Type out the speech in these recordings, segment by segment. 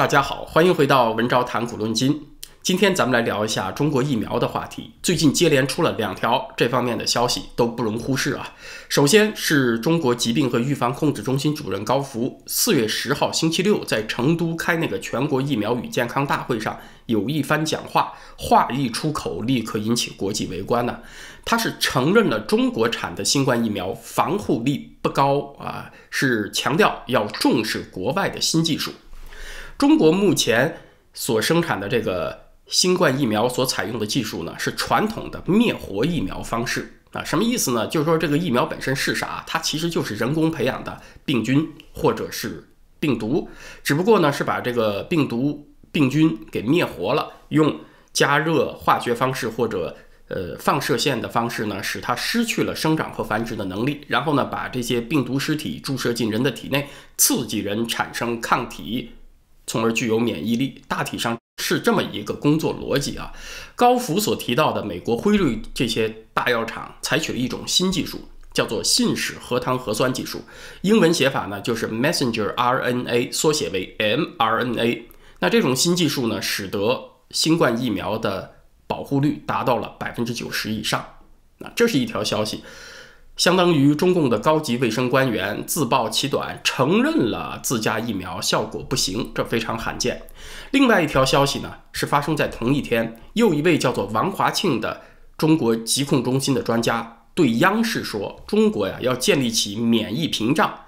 大家好，欢迎回到文昭谈古论今。今天咱们来聊一下中国疫苗的话题。最近接连出了两条这方面的消息，都不容忽视啊。首先是中国疾病和预防控制中心主任高福，四月十号星期六在成都开那个全国疫苗与健康大会上有一番讲话，话一出口立刻引起国际围观呢。他是承认了中国产的新冠疫苗防护力不高啊，是强调要重视国外的新技术。中国目前所生产的这个。新冠疫苗所采用的技术呢，是传统的灭活疫苗方式啊，什么意思呢？就是说这个疫苗本身是啥？它其实就是人工培养的病菌或者是病毒，只不过呢是把这个病毒病菌给灭活了，用加热化学方式或者呃放射线的方式呢，使它失去了生长和繁殖的能力，然后呢把这些病毒尸体注射进人的体内，刺激人产生抗体，从而具有免疫力。大体上。是这么一个工作逻辑啊。高福所提到的美国辉瑞这些大药厂采取了一种新技术，叫做信使核糖核酸技术，英文写法呢就是 messenger RNA，缩写为 mRNA。那这种新技术呢，使得新冠疫苗的保护率达到了百分之九十以上。那这是一条消息。相当于中共的高级卫生官员自曝其短，承认了自家疫苗效果不行，这非常罕见。另外一条消息呢，是发生在同一天，又一位叫做王华庆的中国疾控中心的专家对央视说：“中国呀，要建立起免疫屏障，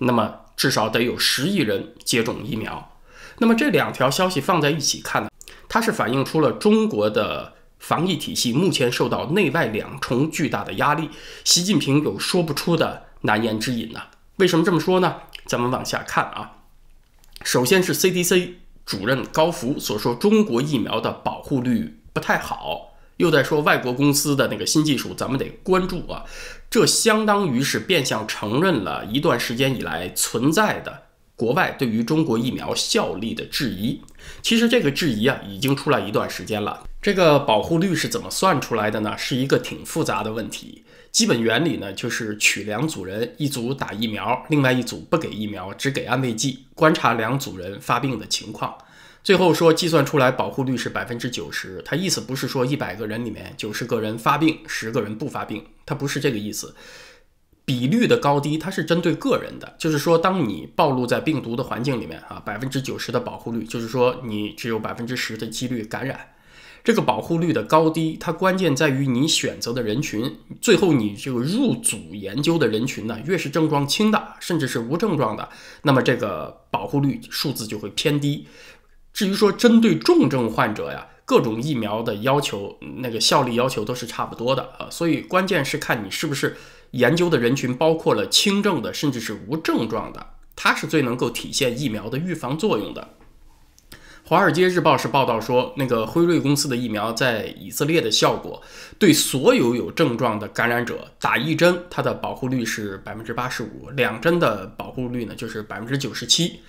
那么至少得有十亿人接种疫苗。”那么这两条消息放在一起看呢，它是反映出了中国的。防疫体系目前受到内外两重巨大的压力，习近平有说不出的难言之隐呢？为什么这么说呢？咱们往下看啊。首先是 CDC 主任高福所说，中国疫苗的保护率不太好，又在说外国公司的那个新技术，咱们得关注啊。这相当于是变相承认了一段时间以来存在的。国外对于中国疫苗效力的质疑，其实这个质疑啊已经出来一段时间了。这个保护率是怎么算出来的呢？是一个挺复杂的问题。基本原理呢就是取两组人，一组打疫苗，另外一组不给疫苗，只给安慰剂，观察两组人发病的情况，最后说计算出来保护率是百分之九十。它意思不是说一百个人里面九十个人发病，十个人不发病，它不是这个意思。比率的高低，它是针对个人的，就是说，当你暴露在病毒的环境里面啊，百分之九十的保护率，就是说你只有百分之十的几率感染。这个保护率的高低，它关键在于你选择的人群。最后，你这个入组研究的人群呢，越是症状轻的，甚至是无症状的，那么这个保护率数字就会偏低。至于说针对重症患者呀，各种疫苗的要求，那个效力要求都是差不多的啊，所以关键是看你是不是。研究的人群包括了轻症的，甚至是无症状的，它是最能够体现疫苗的预防作用的。《华尔街日报》是报道说，那个辉瑞公司的疫苗在以色列的效果，对所有有症状的感染者打一针，它的保护率是百分之八十五；两针的保护率呢，就是百分之九十七。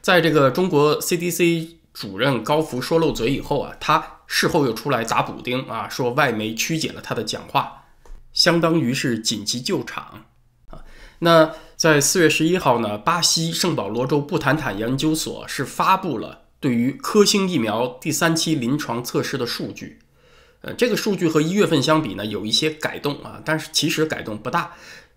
在这个中国 CDC 主任高福说漏嘴以后啊，他事后又出来砸补丁啊，说外媒曲解了他的讲话。相当于是紧急救场啊！那在四月十一号呢，巴西圣保罗州布坦坦研究所是发布了对于科兴疫苗第三期临床测试的数据。呃，这个数据和一月份相比呢，有一些改动啊，但是其实改动不大。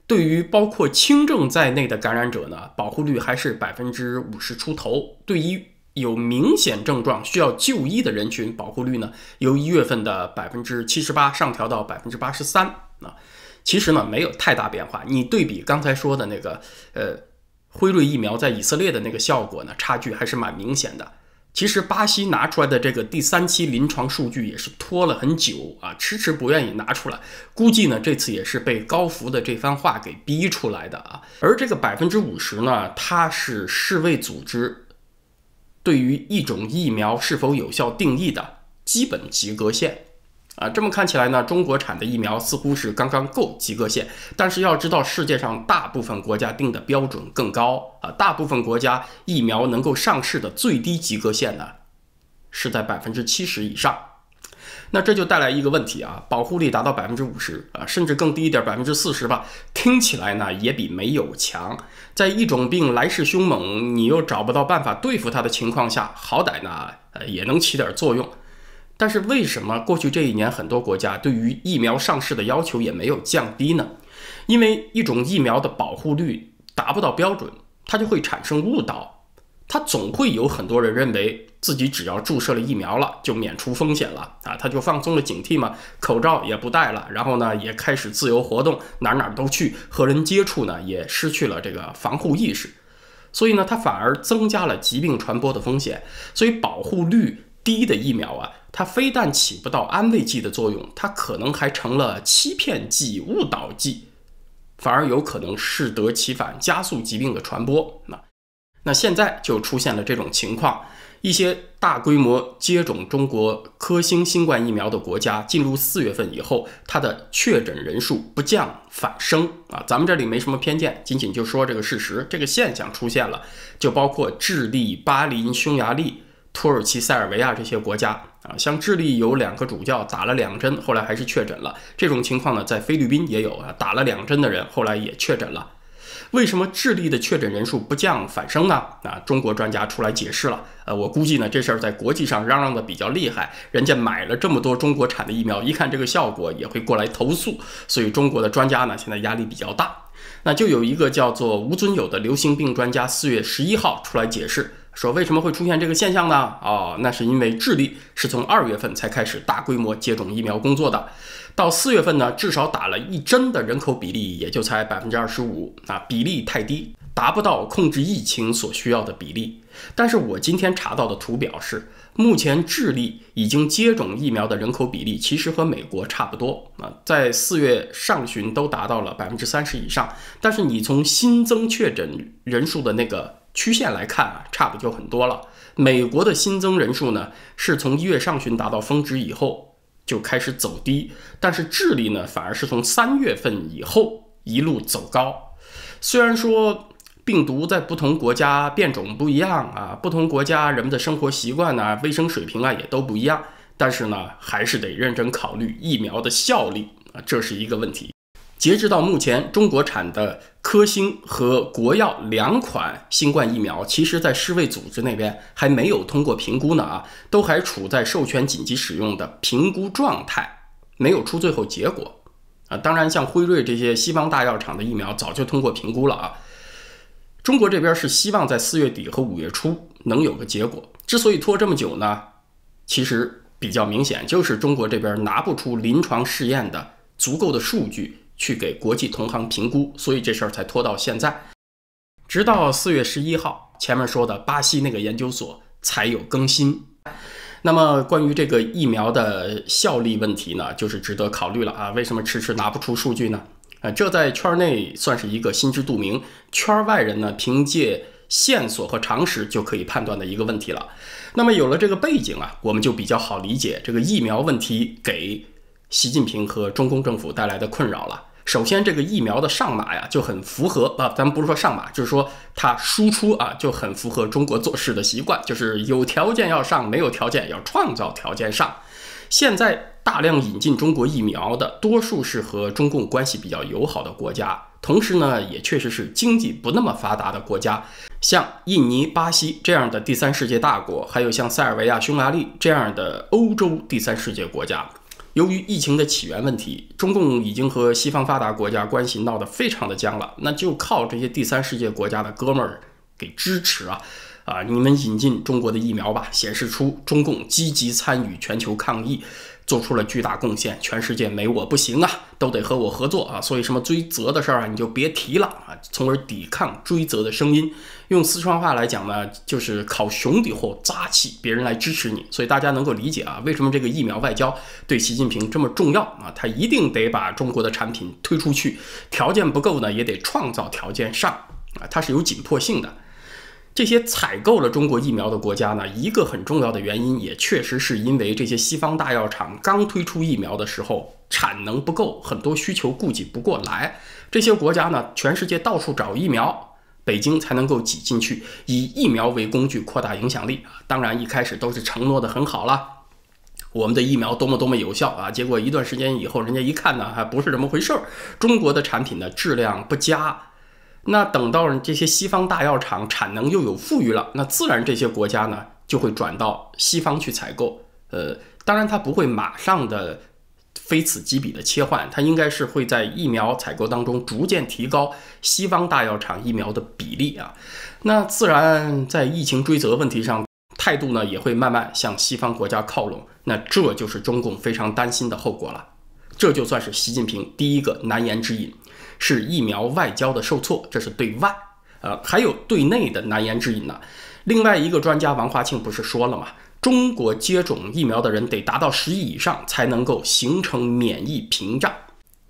对于包括轻症在内的感染者呢，保护率还是百分之五十出头。对于有明显症状需要就医的人群，保护率呢，由一月份的百分之七十八上调到百分之八十三。啊，其实呢没有太大变化。你对比刚才说的那个，呃，辉瑞疫苗在以色列的那个效果呢，差距还是蛮明显的。其实巴西拿出来的这个第三期临床数据也是拖了很久啊，迟迟不愿意拿出来。估计呢这次也是被高福的这番话给逼出来的啊。而这个百分之五十呢，它是世卫组织对于一种疫苗是否有效定义的基本及格线。啊，这么看起来呢，中国产的疫苗似乎是刚刚够及格线，但是要知道，世界上大部分国家定的标准更高啊，大部分国家疫苗能够上市的最低及格线呢，是在百分之七十以上。那这就带来一个问题啊，保护力达到百分之五十啊，甚至更低一点，百分之四十吧，听起来呢也比没有强。在一种病来势凶猛，你又找不到办法对付它的情况下，好歹呢呃也能起点作用。但是为什么过去这一年很多国家对于疫苗上市的要求也没有降低呢？因为一种疫苗的保护率达不到标准，它就会产生误导。他总会有很多人认为自己只要注射了疫苗了就免除风险了啊，他就放松了警惕嘛，口罩也不戴了，然后呢也开始自由活动，哪哪都去，和人接触呢也失去了这个防护意识，所以呢他反而增加了疾病传播的风险。所以保护率低的疫苗啊，它非但起不到安慰剂的作用，它可能还成了欺骗剂、误导剂，反而有可能适得其反，加速疾病的传播。那。那现在就出现了这种情况，一些大规模接种中国科兴新冠疫苗的国家，进入四月份以后，它的确诊人数不降反升啊！咱们这里没什么偏见，仅仅就说这个事实，这个现象出现了，就包括智利、巴林、匈牙利、土耳其、塞尔维亚这些国家啊。像智利有两个主教打了两针，后来还是确诊了。这种情况呢，在菲律宾也有啊，打了两针的人后来也确诊了。为什么智利的确诊人数不降反升呢？啊，中国专家出来解释了。呃，我估计呢，这事儿在国际上嚷嚷的比较厉害，人家买了这么多中国产的疫苗，一看这个效果也会过来投诉，所以中国的专家呢现在压力比较大。那就有一个叫做吴尊友的流行病专家，四月十一号出来解释。说为什么会出现这个现象呢？哦，那是因为智利是从二月份才开始大规模接种疫苗工作的，到四月份呢，至少打了一针的人口比例也就才百分之二十五啊，比例太低，达不到控制疫情所需要的比例。但是我今天查到的图表示，目前智利已经接种疫苗的人口比例其实和美国差不多啊，在四月上旬都达到了百分之三十以上。但是你从新增确诊人数的那个。曲线来看啊，差不就很多了。美国的新增人数呢，是从一月上旬达到峰值以后就开始走低，但是智利呢，反而是从三月份以后一路走高。虽然说病毒在不同国家变种不一样啊，不同国家人们的生活习惯呢、卫生水平啊也都不一样，但是呢，还是得认真考虑疫苗的效力啊，这是一个问题。截止到目前，中国产的科兴和国药两款新冠疫苗，其实在世卫组织那边还没有通过评估呢啊，都还处在授权紧急使用的评估状态，没有出最后结果啊。当然，像辉瑞这些西方大药厂的疫苗早就通过评估了啊。中国这边是希望在四月底和五月初能有个结果。之所以拖这么久呢，其实比较明显，就是中国这边拿不出临床试验的足够的数据。去给国际同行评估，所以这事儿才拖到现在，直到四月十一号，前面说的巴西那个研究所才有更新。那么关于这个疫苗的效力问题呢，就是值得考虑了啊。为什么迟迟拿不出数据呢？啊，这在圈内算是一个心知肚明，圈外人呢凭借线索和常识就可以判断的一个问题了。那么有了这个背景啊，我们就比较好理解这个疫苗问题给习近平和中共政府带来的困扰了。首先，这个疫苗的上马呀就很符合啊，咱们不是说上马，就是说它输出啊就很符合中国做事的习惯，就是有条件要上，没有条件要创造条件上。现在大量引进中国疫苗的多数是和中共关系比较友好的国家，同时呢也确实是经济不那么发达的国家，像印尼、巴西这样的第三世界大国，还有像塞尔维亚、匈牙利这样的欧洲第三世界国家。由于疫情的起源问题，中共已经和西方发达国家关系闹得非常的僵了，那就靠这些第三世界国家的哥们儿给支持啊，啊，你们引进中国的疫苗吧，显示出中共积极参与全球抗疫。做出了巨大贡献，全世界没我不行啊，都得和我合作啊！所以什么追责的事儿啊，你就别提了啊，从而抵抗追责的声音。用四川话来讲呢，就是靠兄弟伙扎气，别人来支持你。所以大家能够理解啊，为什么这个疫苗外交对习近平这么重要啊？他一定得把中国的产品推出去，条件不够呢，也得创造条件上啊，它是有紧迫性的。这些采购了中国疫苗的国家呢，一个很重要的原因，也确实是因为这些西方大药厂刚推出疫苗的时候产能不够，很多需求顾及不过来。这些国家呢，全世界到处找疫苗，北京才能够挤进去，以疫苗为工具扩大影响力。当然，一开始都是承诺的很好了。我们的疫苗多么多么有效啊！结果一段时间以后，人家一看呢，还不是这么回事儿。中国的产品呢质量不佳，那等到这些西方大药厂产能又有富裕了，那自然这些国家呢就会转到西方去采购。呃，当然它不会马上的非此即彼的切换，它应该是会在疫苗采购当中逐渐提高西方大药厂疫苗的比例啊。那自然在疫情追责问题上。态度呢也会慢慢向西方国家靠拢，那这就是中共非常担心的后果了。这就算是习近平第一个难言之隐，是疫苗外交的受挫，这是对外。呃，还有对内的难言之隐呢。另外一个专家王华庆不是说了吗？中国接种疫苗的人得达到十亿以上，才能够形成免疫屏障。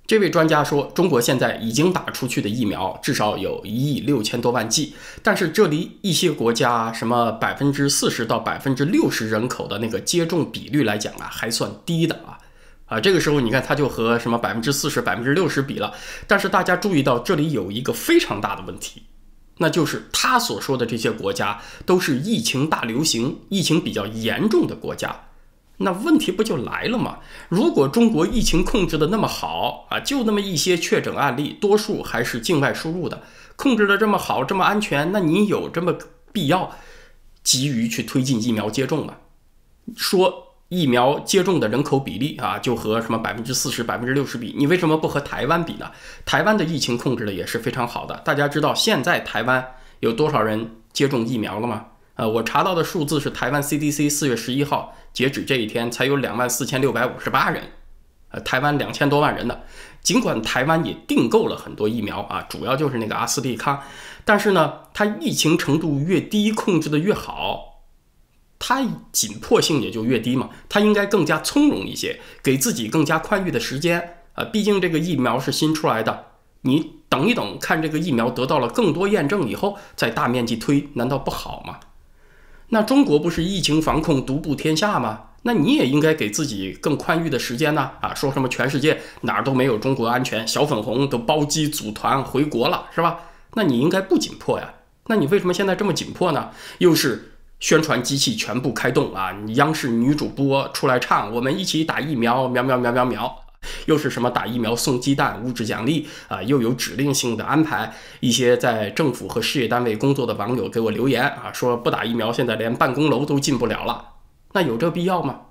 这位专家说，中国现在已经打出去的疫苗至少有一亿六千多万剂，但是这离一些国家什么百分之四十到百分之六十人口的那个接种比率来讲啊，还算低的啊啊，这个时候你看他就和什么百分之四十、百分之六十比了，但是大家注意到这里有一个非常大的问题，那就是他所说的这些国家都是疫情大流行、疫情比较严重的国家。那问题不就来了吗？如果中国疫情控制的那么好啊，就那么一些确诊案例，多数还是境外输入的，控制的这么好，这么安全，那你有这么必要急于去推进疫苗接种吗？说疫苗接种的人口比例啊，就和什么百分之四十、百分之六十比，你为什么不和台湾比呢？台湾的疫情控制的也是非常好的。大家知道现在台湾有多少人接种疫苗了吗？呃，我查到的数字是台湾 CDC 四月十一号截止这一天才有两万四千六百五十八人，呃，台湾两千多万人呢。尽管台湾也订购了很多疫苗啊，主要就是那个阿斯利康，但是呢，它疫情程度越低，控制的越好，它紧迫性也就越低嘛。它应该更加从容一些，给自己更加宽裕的时间啊。毕竟这个疫苗是新出来的，你等一等，看这个疫苗得到了更多验证以后再大面积推，难道不好吗？那中国不是疫情防控独步天下吗？那你也应该给自己更宽裕的时间呢？啊，说什么全世界哪儿都没有中国安全，小粉红都包机组团回国了，是吧？那你应该不紧迫呀？那你为什么现在这么紧迫呢？又是宣传机器全部开动啊？央视女主播出来唱，我们一起打疫苗，苗苗苗苗苗。又是什么打疫苗送鸡蛋物质奖励啊？又有指令性的安排。一些在政府和事业单位工作的网友给我留言啊，说不打疫苗，现在连办公楼都进不了了。那有这必要吗？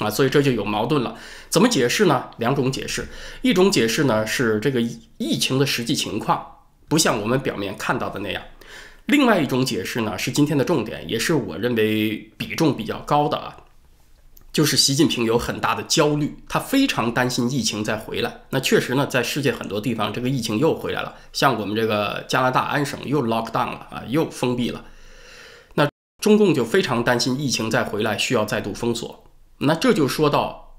啊，所以这就有矛盾了。怎么解释呢？两种解释。一种解释呢是这个疫情的实际情况不像我们表面看到的那样。另外一种解释呢是今天的重点，也是我认为比重比较高的啊。就是习近平有很大的焦虑，他非常担心疫情再回来。那确实呢，在世界很多地方，这个疫情又回来了。像我们这个加拿大安省又 lock down 了啊，又封闭了。那中共就非常担心疫情再回来，需要再度封锁。那这就说到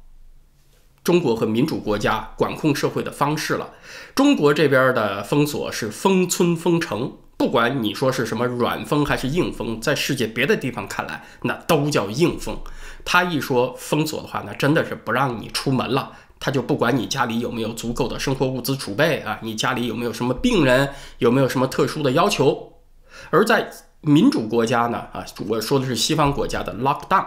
中国和民主国家管控社会的方式了。中国这边的封锁是封村封城。不管你说是什么软封还是硬封，在世界别的地方看来，那都叫硬封。他一说封锁的话，那真的是不让你出门了，他就不管你家里有没有足够的生活物资储备啊，你家里有没有什么病人，有没有什么特殊的要求。而在民主国家呢，啊，我说的是西方国家的 lockdown，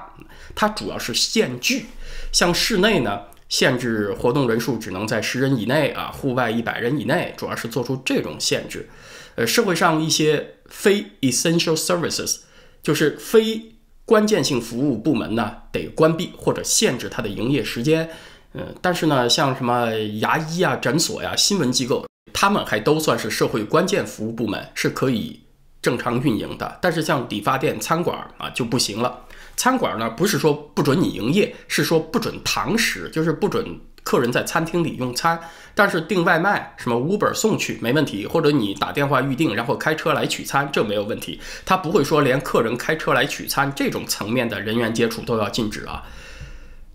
它主要是限聚，像室内呢，限制活动人数只能在十人以内啊，户外一百人以内，主要是做出这种限制。呃，社会上一些非 essential services，就是非关键性服务部门呢，得关闭或者限制它的营业时间。嗯，但是呢，像什么牙医啊、诊所呀、新闻机构，他们还都算是社会关键服务部门，是可以正常运营的。但是像理发店、餐馆啊就不行了。餐馆呢，不是说不准你营业，是说不准堂食，就是不准。客人在餐厅里用餐，但是订外卖什么 Uber 送去没问题，或者你打电话预订，然后开车来取餐，这没有问题。他不会说连客人开车来取餐这种层面的人员接触都要禁止啊。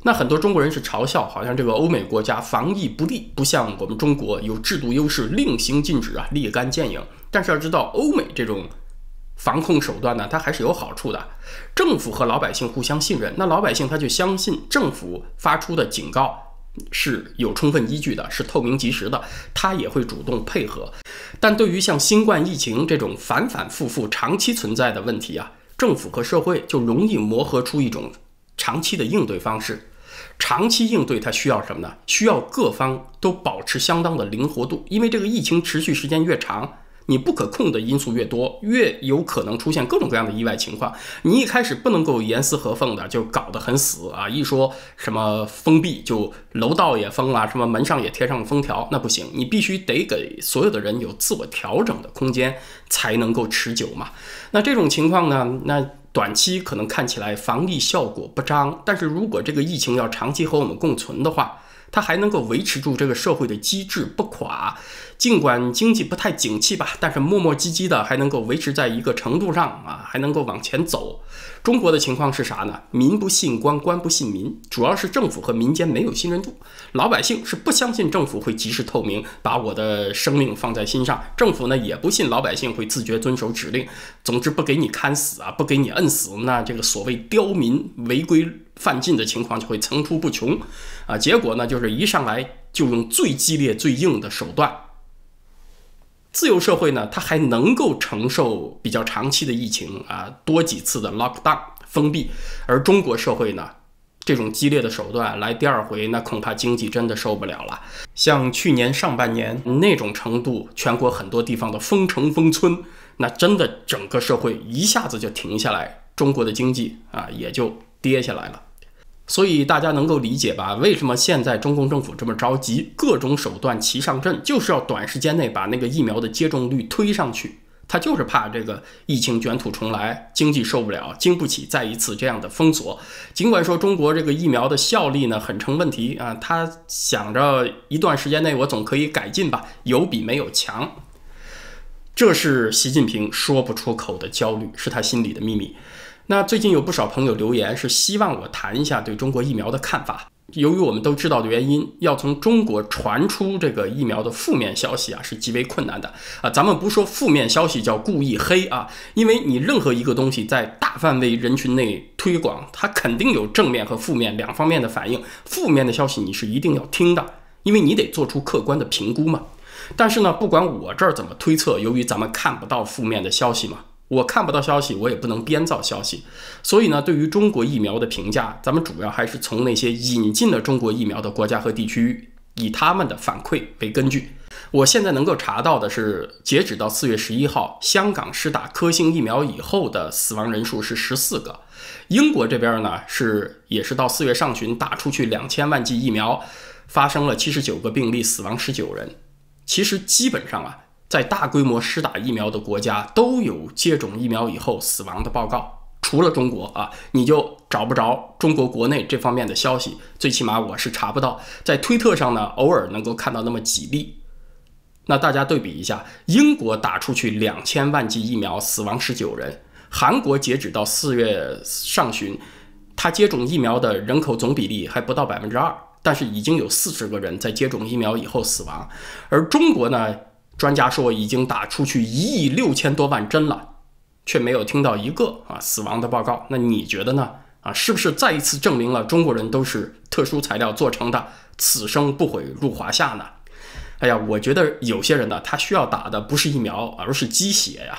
那很多中国人是嘲笑，好像这个欧美国家防疫不力，不像我们中国有制度优势，令行禁止啊，立竿见影。但是要知道，欧美这种防控手段呢，它还是有好处的。政府和老百姓互相信任，那老百姓他就相信政府发出的警告。是有充分依据的，是透明及时的，他也会主动配合。但对于像新冠疫情这种反反复复、长期存在的问题啊，政府和社会就容易磨合出一种长期的应对方式。长期应对它需要什么呢？需要各方都保持相当的灵活度，因为这个疫情持续时间越长。你不可控的因素越多，越有可能出现各种各样的意外情况。你一开始不能够严丝合缝的就搞得很死啊！一说什么封闭，就楼道也封了，什么门上也贴上了封条，那不行。你必须得给所有的人有自我调整的空间，才能够持久嘛。那这种情况呢？那短期可能看起来防疫效果不彰，但是如果这个疫情要长期和我们共存的话，它还能够维持住这个社会的机制不垮，尽管经济不太景气吧，但是磨磨唧唧的还能够维持在一个程度上啊，还能够往前走。中国的情况是啥呢？民不信官，官不信民，主要是政府和民间没有信任度，老百姓是不相信政府会及时透明，把我的生命放在心上，政府呢也不信老百姓会自觉遵守指令，总之不给你看死啊，不给你摁死，那这个所谓刁民违规。犯禁的情况就会层出不穷，啊，结果呢就是一上来就用最激烈、最硬的手段。自由社会呢，它还能够承受比较长期的疫情啊，多几次的 lockdown 封闭，而中国社会呢，这种激烈的手段来第二回，那恐怕经济真的受不了了。像去年上半年那种程度，全国很多地方的封城封村，那真的整个社会一下子就停下来，中国的经济啊也就跌下来了。所以大家能够理解吧？为什么现在中共政府这么着急，各种手段齐上阵，就是要短时间内把那个疫苗的接种率推上去。他就是怕这个疫情卷土重来，经济受不了，经不起再一次这样的封锁。尽管说中国这个疫苗的效力呢很成问题啊，他想着一段时间内我总可以改进吧，有比没有强。这是习近平说不出口的焦虑，是他心里的秘密。那最近有不少朋友留言，是希望我谈一下对中国疫苗的看法。由于我们都知道的原因，要从中国传出这个疫苗的负面消息啊，是极为困难的啊。咱们不说负面消息叫故意黑啊，因为你任何一个东西在大范围人群内推广，它肯定有正面和负面两方面的反应。负面的消息你是一定要听的，因为你得做出客观的评估嘛。但是呢，不管我这儿怎么推测，由于咱们看不到负面的消息嘛。我看不到消息，我也不能编造消息，所以呢，对于中国疫苗的评价，咱们主要还是从那些引进了中国疫苗的国家和地区，以他们的反馈为根据。我现在能够查到的是，截止到四月十一号，香港施打科兴疫苗以后的死亡人数是十四个。英国这边呢，是也是到四月上旬打出去两千万剂疫苗，发生了七十九个病例，死亡十九人。其实基本上啊。在大规模施打疫苗的国家都有接种疫苗以后死亡的报告，除了中国啊，你就找不着中国国内这方面的消息。最起码我是查不到，在推特上呢，偶尔能够看到那么几例。那大家对比一下，英国打出去两千万剂疫苗，死亡十九人；韩国截止到四月上旬，他接种疫苗的人口总比例还不到百分之二，但是已经有四十个人在接种疫苗以后死亡。而中国呢？专家说已经打出去一亿六千多万针了，却没有听到一个啊死亡的报告。那你觉得呢？啊，是不是再一次证明了中国人都是特殊材料做成的，此生不悔入华夏呢？哎呀，我觉得有些人呢，他需要打的不是疫苗，而是鸡血呀。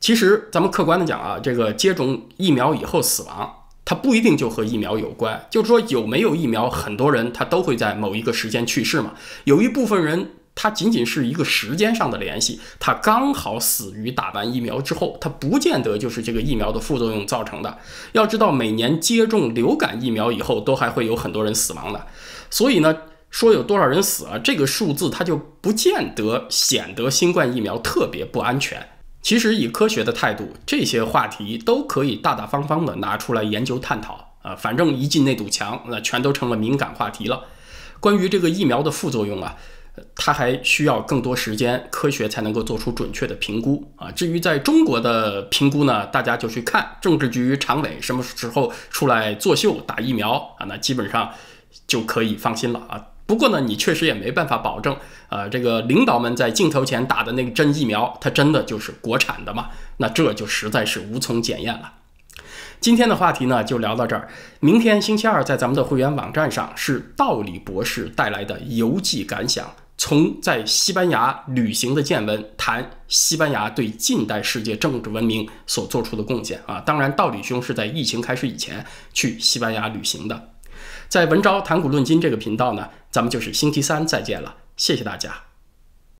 其实咱们客观的讲啊，这个接种疫苗以后死亡，它不一定就和疫苗有关。就是说有没有疫苗，很多人他都会在某一个时间去世嘛。有一部分人。它仅仅是一个时间上的联系，它刚好死于打完疫苗之后，它不见得就是这个疫苗的副作用造成的。要知道，每年接种流感疫苗以后，都还会有很多人死亡的。所以呢，说有多少人死了，这个数字它就不见得显得新冠疫苗特别不安全。其实以科学的态度，这些话题都可以大大方方的拿出来研究探讨啊。反正一进那堵墙，那全都成了敏感话题了。关于这个疫苗的副作用啊。它还需要更多时间，科学才能够做出准确的评估啊。至于在中国的评估呢，大家就去看政治局常委什么时候出来作秀打疫苗啊，那基本上就可以放心了啊。不过呢，你确实也没办法保证，呃，这个领导们在镜头前打的那个针疫苗，它真的就是国产的吗？那这就实在是无从检验了。今天的话题呢，就聊到这儿。明天星期二，在咱们的会员网站上，是道理博士带来的游记感想。从在西班牙旅行的见闻谈西班牙对近代世界政治文明所做出的贡献啊，当然道理兄是在疫情开始以前去西班牙旅行的。在文昭谈古论今这个频道呢，咱们就是星期三再见了，谢谢大家。